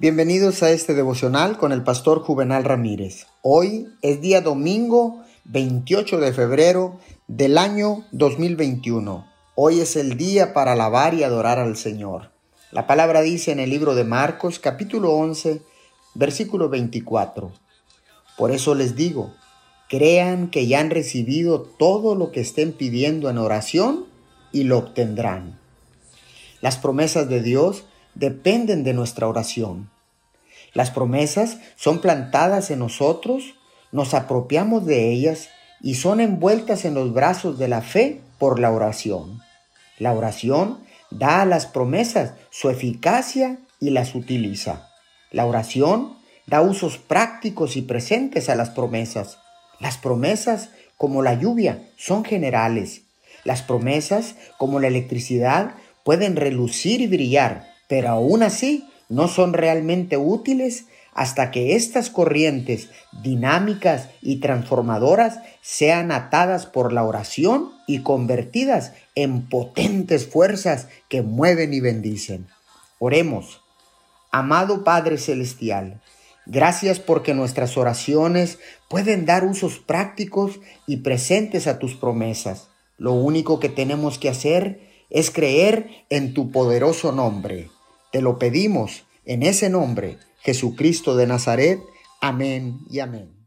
Bienvenidos a este devocional con el pastor Juvenal Ramírez. Hoy es día domingo 28 de febrero del año 2021. Hoy es el día para alabar y adorar al Señor. La palabra dice en el libro de Marcos capítulo 11 versículo 24. Por eso les digo, crean que ya han recibido todo lo que estén pidiendo en oración y lo obtendrán. Las promesas de Dios dependen de nuestra oración. Las promesas son plantadas en nosotros, nos apropiamos de ellas y son envueltas en los brazos de la fe por la oración. La oración da a las promesas su eficacia y las utiliza. La oración da usos prácticos y presentes a las promesas. Las promesas, como la lluvia, son generales. Las promesas, como la electricidad, pueden relucir y brillar, pero aún así no son realmente útiles hasta que estas corrientes dinámicas y transformadoras sean atadas por la oración y convertidas en potentes fuerzas que mueven y bendicen. Oremos. Amado Padre Celestial, gracias porque nuestras oraciones pueden dar usos prácticos y presentes a tus promesas. Lo único que tenemos que hacer es creer en tu poderoso nombre. Te lo pedimos en ese nombre, Jesucristo de Nazaret. Amén y amén.